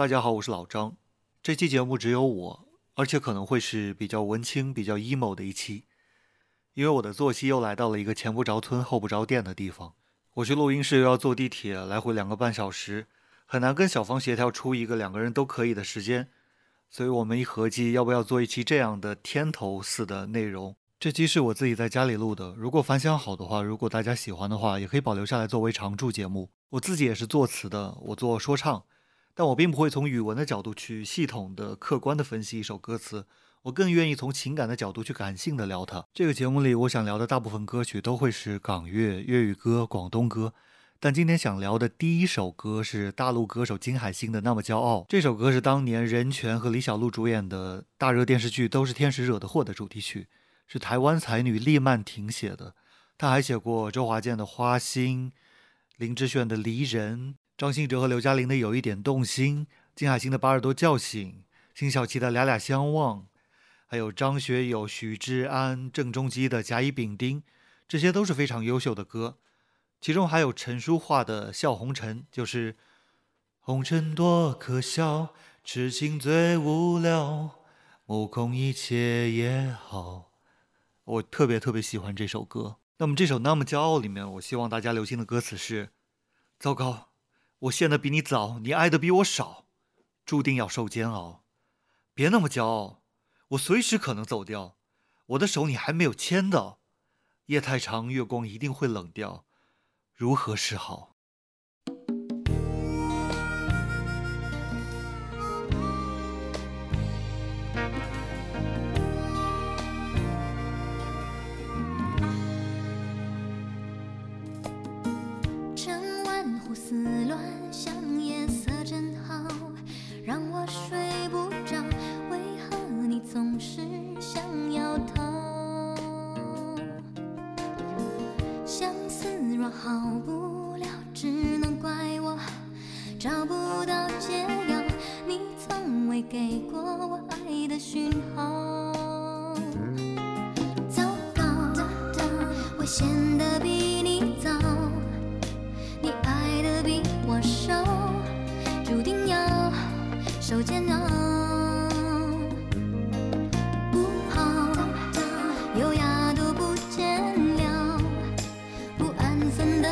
大家好，我是老张。这期节目只有我，而且可能会是比较文青、比较 emo 的一期，因为我的作息又来到了一个前不着村后不着店的地方。我去录音室又要坐地铁，来回两个半小时，很难跟小芳协调出一个两个人都可以的时间。所以我们一合计，要不要做一期这样的天头似的内容？这期是我自己在家里录的，如果反响好的话，如果大家喜欢的话，也可以保留下来作为常驻节目。我自己也是作词的，我做说唱，但我并不会从语文的角度去系统的、客观的分析一首歌词，我更愿意从情感的角度去感性的聊它。这个节目里，我想聊的大部分歌曲都会是港乐、粤语歌、广东歌，但今天想聊的第一首歌是大陆歌手金海心的《那么骄傲》。这首歌是当年任泉和李小璐主演的大热电视剧《都是天使惹的祸》的主题曲。是台湾才女厉曼婷写的，她还写过周华健的《花心》，林志炫的《离人》，张信哲和刘嘉玲的《有一点动心》，金海心的《把耳朵叫醒》，辛晓琪的《俩俩相望》，还有张学友、许志安、郑中基的《甲乙丙丁》，这些都是非常优秀的歌。其中还有陈淑桦的《笑红尘》，就是红尘多可笑，痴情最无聊，目空一切也好。我特别特别喜欢这首歌。那么这首《那么骄傲》里面，我希望大家留心的歌词是：糟糕，我陷得比你早，你爱的比我少，注定要受煎熬。别那么骄傲，我随时可能走掉。我的手你还没有牵到，夜太长，月光一定会冷掉，如何是好？胡思乱想夜色真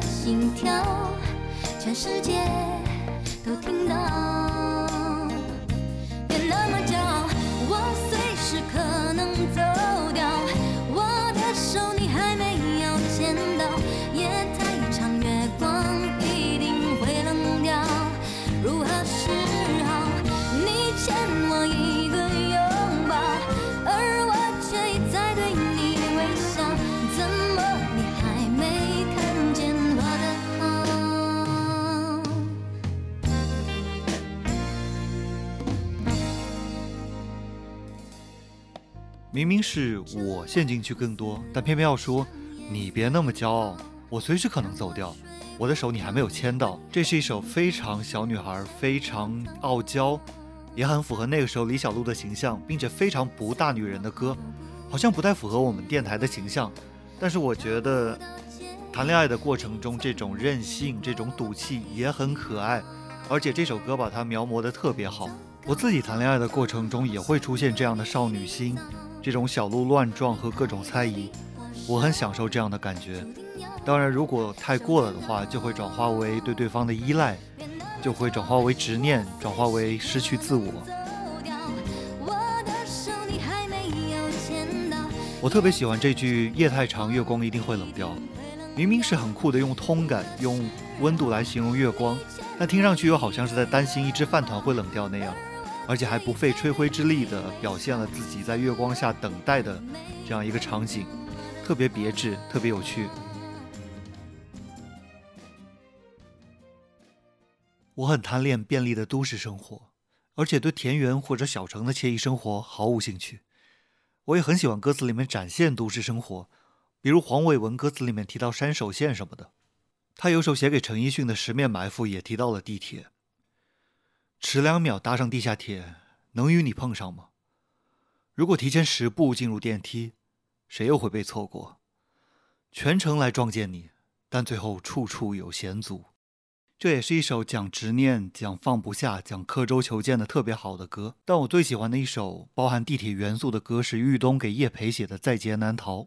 心跳全世界都听到。明明是我陷进去更多，但偏偏要说你别那么骄傲，我随时可能走掉，我的手你还没有牵到。这是一首非常小女孩、非常傲娇，也很符合那个时候李小璐的形象，并且非常不大女人的歌，好像不太符合我们电台的形象。但是我觉得谈恋爱的过程中这种任性、这种赌气也很可爱，而且这首歌把它描摹的特别好。我自己谈恋爱的过程中也会出现这样的少女心。这种小鹿乱撞和各种猜疑，我很享受这样的感觉。当然，如果太过了的话，就会转化为对对方的依赖，就会转化为执念，转化为失去自我。我特别喜欢这句“夜太长，月光一定会冷掉”。明明是很酷的，用通感、用温度来形容月光，但听上去又好像是在担心一只饭团会冷掉那样。而且还不费吹灰之力地表现了自己在月光下等待的这样一个场景，特别别致，特别有趣。我很贪恋便利的都市生活，而且对田园或者小城的惬意生活毫无兴趣。我也很喜欢歌词里面展现都市生活，比如黄伟文歌词里面提到山手线什么的，他有首写给陈奕迅的《十面埋伏》也提到了地铁。迟两秒搭上地下铁，能与你碰上吗？如果提前十步进入电梯，谁又会被错过？全程来撞见你，但最后处处有险阻。这也是一首讲执念、讲放不下、讲刻舟求剑的特别好的歌。但我最喜欢的一首包含地铁元素的歌是豫东给叶培写的《在劫难逃》。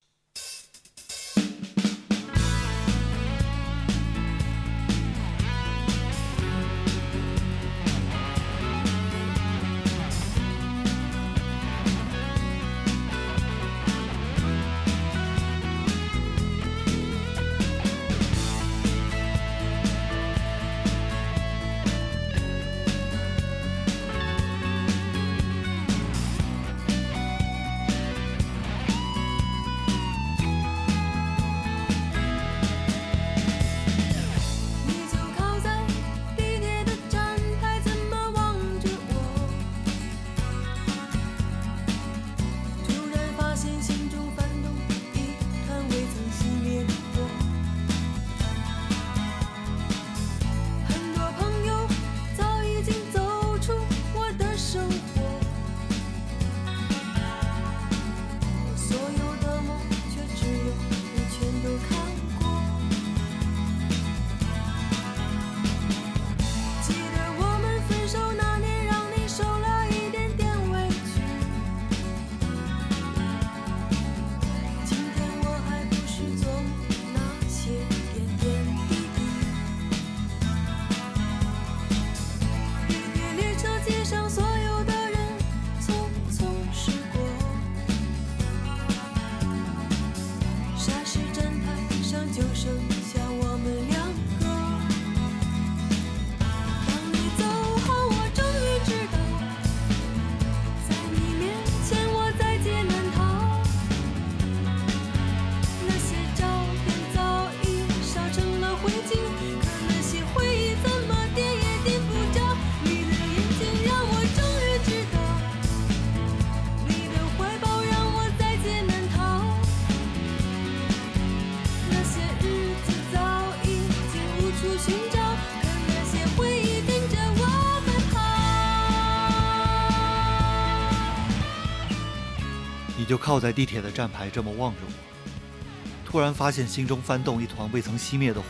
就靠在地铁的站牌这么望着我，突然发现心中翻动一团未曾熄灭的火。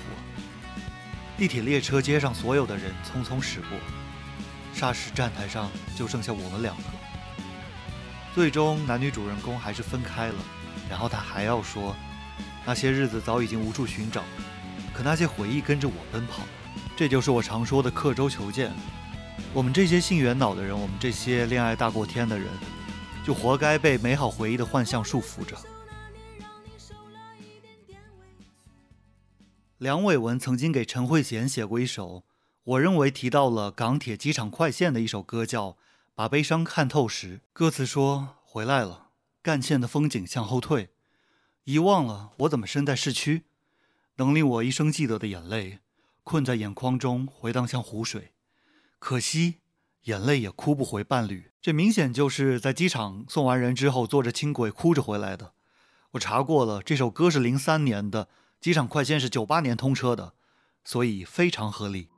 地铁列车街上所有的人匆匆驶过，霎时站台上就剩下我们两个。最终男女主人公还是分开了，然后他还要说，那些日子早已经无处寻找，可那些回忆跟着我奔跑。这就是我常说的刻舟求剑。我们这些性缘脑的人，我们这些恋爱大过天的人。就活该被美好回忆的幻象束缚着。梁伟文曾经给陈慧娴写过一首，我认为提到了港铁机场快线的一首歌，叫《把悲伤看透时》。歌词说：“回来了，干线的风景向后退，遗忘了我怎么身在市区，能令我一生记得的眼泪，困在眼眶中回荡像湖水。可惜。”眼泪也哭不回伴侣，这明显就是在机场送完人之后坐着轻轨哭着回来的。我查过了，这首歌是零三年的，机场快线是九八年通车的，所以非常合理。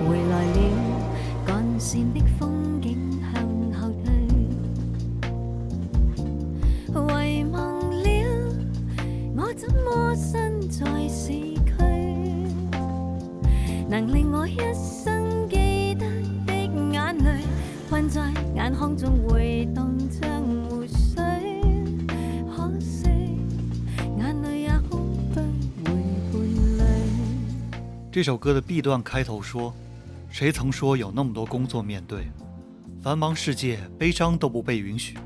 回来了，干线的风景向后退，遗忘了我怎么身在市区，能令我一生。眼眶中回荡像湖水，可惜眼泪也哭不回伴侣。这首歌的 B 段开头说：“谁曾说有那么多工作面对？繁忙世界，悲伤都不被允许。”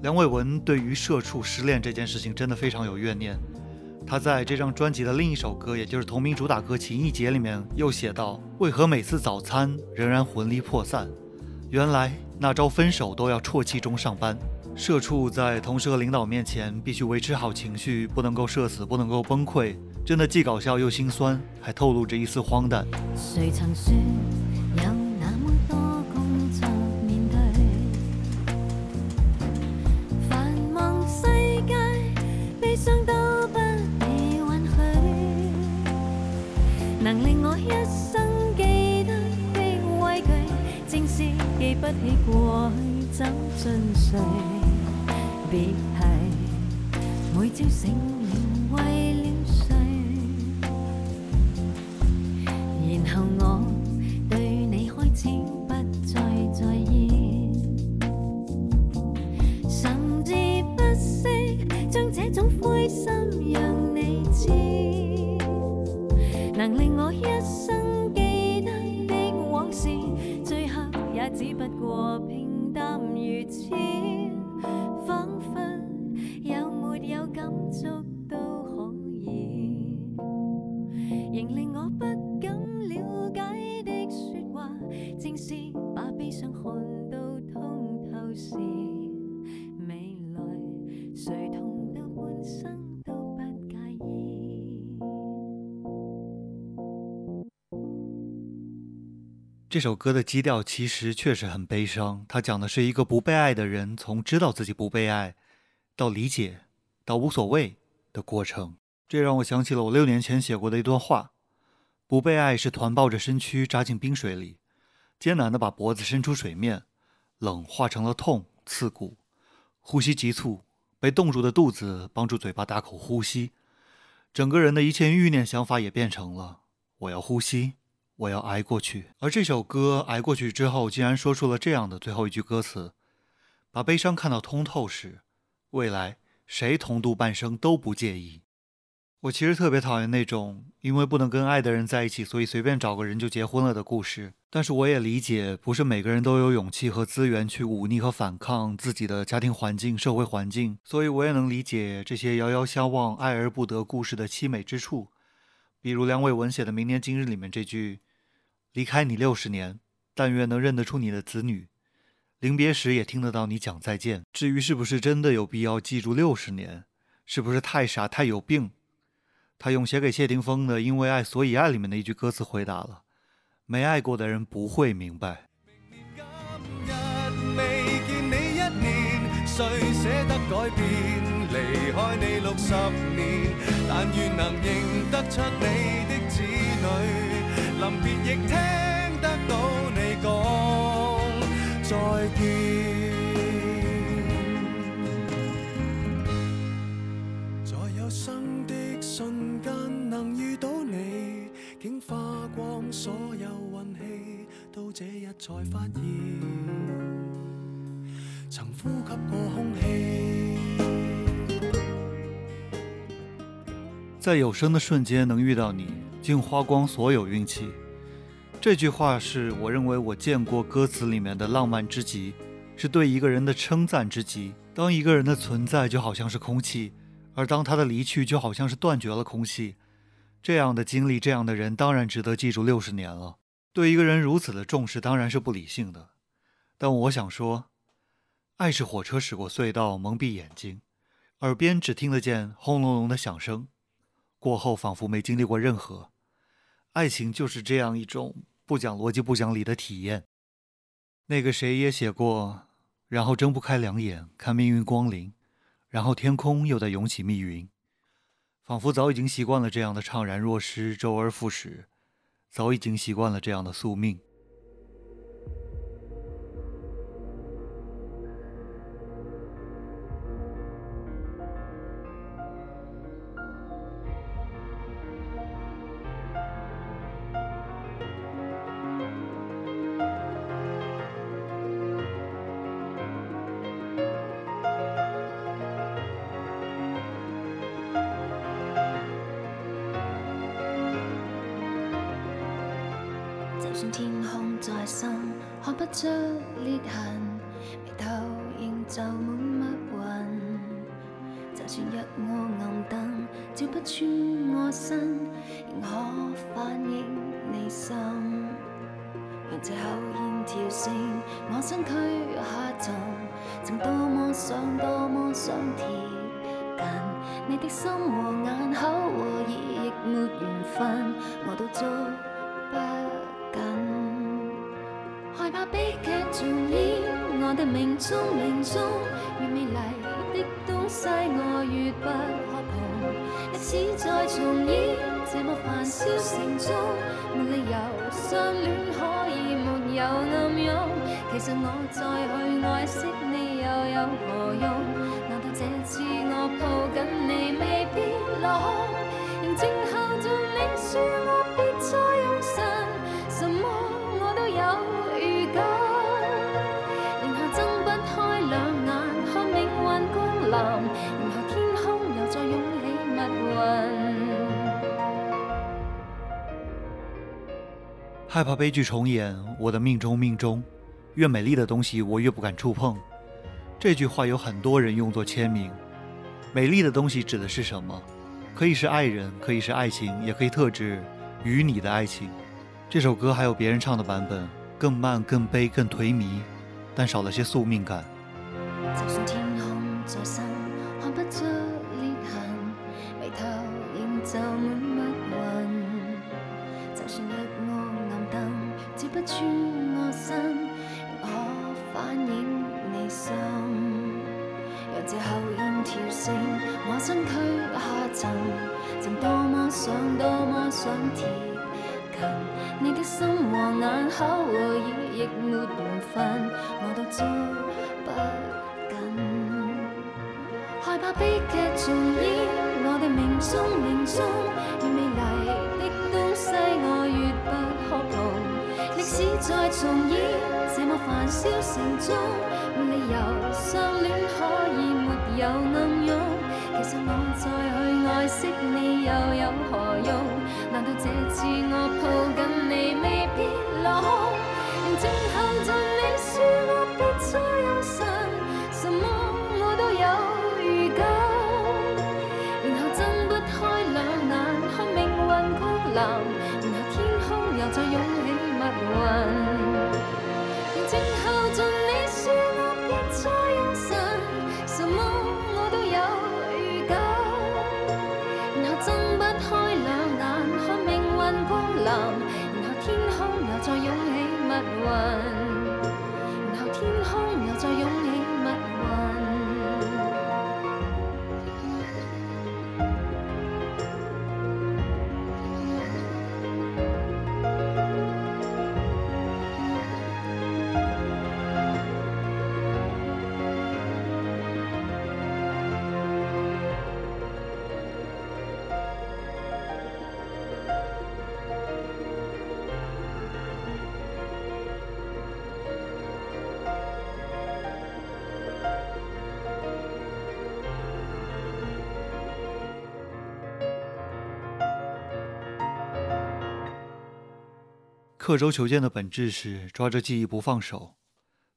梁伟文对于社畜失恋这件事情真的非常有怨念。他在这张专辑的另一首歌，也就是同名主打歌《情意结》里面又写道：“为何每次早餐仍然魂离魄散？”原来那招分手都要啜泣中上班，社畜在同事和领导面前必须维持好情绪，不能够社死，不能够崩溃，真的既搞笑又心酸，还透露着一丝荒诞。谁曾说起过去怎进睡，别提每朝醒了把悲伤看到通透时，未来谁痛到半生都不介意。这首歌的基调其实确实很悲伤，它讲的是一个不被爱的人从知道自己不被爱，到理解，到无所谓的过程。这让我想起了我六年前写过的一段话：不被爱是团抱着身躯扎进冰水里，艰难地把脖子伸出水面，冷化成了痛，刺骨，呼吸急促，被冻住的肚子帮助嘴巴大口呼吸，整个人的一切欲念想法也变成了我要呼吸。我要挨过去，而这首歌挨过去之后，竟然说出了这样的最后一句歌词：把悲伤看到通透时，未来谁同度半生都不介意。我其实特别讨厌那种因为不能跟爱的人在一起，所以随便找个人就结婚了的故事。但是我也理解，不是每个人都有勇气和资源去忤逆和反抗自己的家庭环境、社会环境，所以我也能理解这些遥遥相望、爱而不得故事的凄美之处。比如梁伟文写的《明年今日》里面这句。离开你六十年，但愿能认得出你的子女，临别时也听得到你讲再见。至于是不是真的有必要记住六十年，是不是太傻太有病？他用写给谢霆锋的《因为爱所以爱》里面的一句歌词回答了：没爱过的人不会明白。谁舍得改变？离开你六十年，但愿能认得出你的子女。临别亦听得到你讲再见，能遇到你，竟花光所有运气，到这日才发现，曾呼吸过空气。在有生的瞬间能遇到你。竟花光所有运气，这句话是我认为我见过歌词里面的浪漫之极，是对一个人的称赞之极。当一个人的存在就好像是空气，而当他的离去就好像是断绝了空气，这样的经历，这样的人当然值得记住六十年了。对一个人如此的重视，当然是不理性的。但我想说，爱是火车驶过隧道，蒙蔽眼睛，耳边只听得见轰隆隆的响声。过后仿佛没经历过任何，爱情就是这样一种不讲逻辑、不讲理的体验。那个谁也写过，然后睁不开两眼看命运光临，然后天空又在涌起密云，仿佛早已经习惯了这样的怅然若失、周而复始，早已经习惯了这样的宿命。就算若我暗灯照不穿我身，仍可反映你心。让这口烟跳升，我身躯下沉，曾多么想，多么想贴近你的心和眼口和耳，亦没缘分，我都捉不紧。害怕悲剧重演，我的命中命中，越美丽西我越不可碰。历史再重演，这么繁嚣城中，没理由相恋可以没有暗涌。其实我再去爱惜你又有何用？难道这次我抱紧你未必落空？仍静候着你说我别再害怕悲剧重演，我的命中命中，越美丽的东西我越不敢触碰。这句话有很多人用作签名。美丽的东西指的是什么？可以是爱人，可以是爱情，也可以特指与你的爱情。这首歌还有别人唱的版本，更慢、更悲、更颓靡，但少了些宿命感。就算天空再口和耳，亦没缘分，我都捉不紧。害怕悲剧重演，我哋命中命中，越美丽的东西我越不可碰。历史再重演，这么繁嚣城中，没理由相恋可以没有暗涌。其实我再去爱惜你又有何用？难道这次我抱紧你未必落空？静候着你说我别再有神，什么我都有预感。然后睁不开两眼，看命运光临，空又再涌起密云，然后天空刻舟求剑的本质是抓着记忆不放手，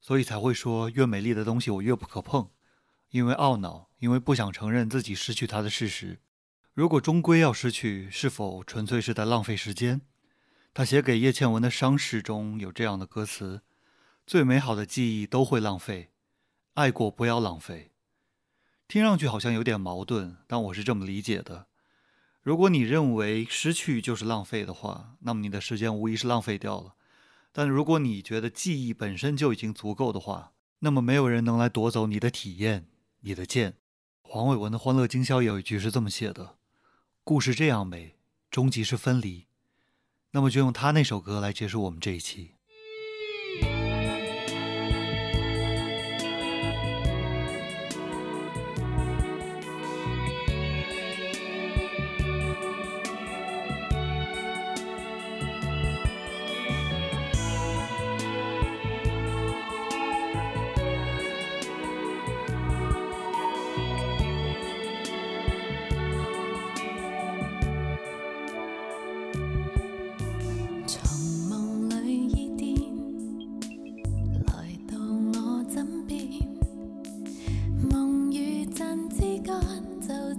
所以才会说越美丽的东西我越不可碰，因为懊恼，因为不想承认自己失去它的事实。如果终归要失去，是否纯粹是在浪费时间？他写给叶倩文的伤逝中有这样的歌词：“最美好的记忆都会浪费，爱过不要浪费。”听上去好像有点矛盾，但我是这么理解的。如果你认为失去就是浪费的话，那么你的时间无疑是浪费掉了。但如果你觉得记忆本身就已经足够的话，那么没有人能来夺走你的体验、你的剑。黄伟文的《欢乐今宵》有一句是这么写的：“故事这样美，终极是分离。”那么就用他那首歌来结束我们这一期。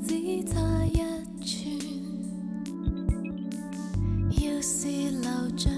只差一寸要是留着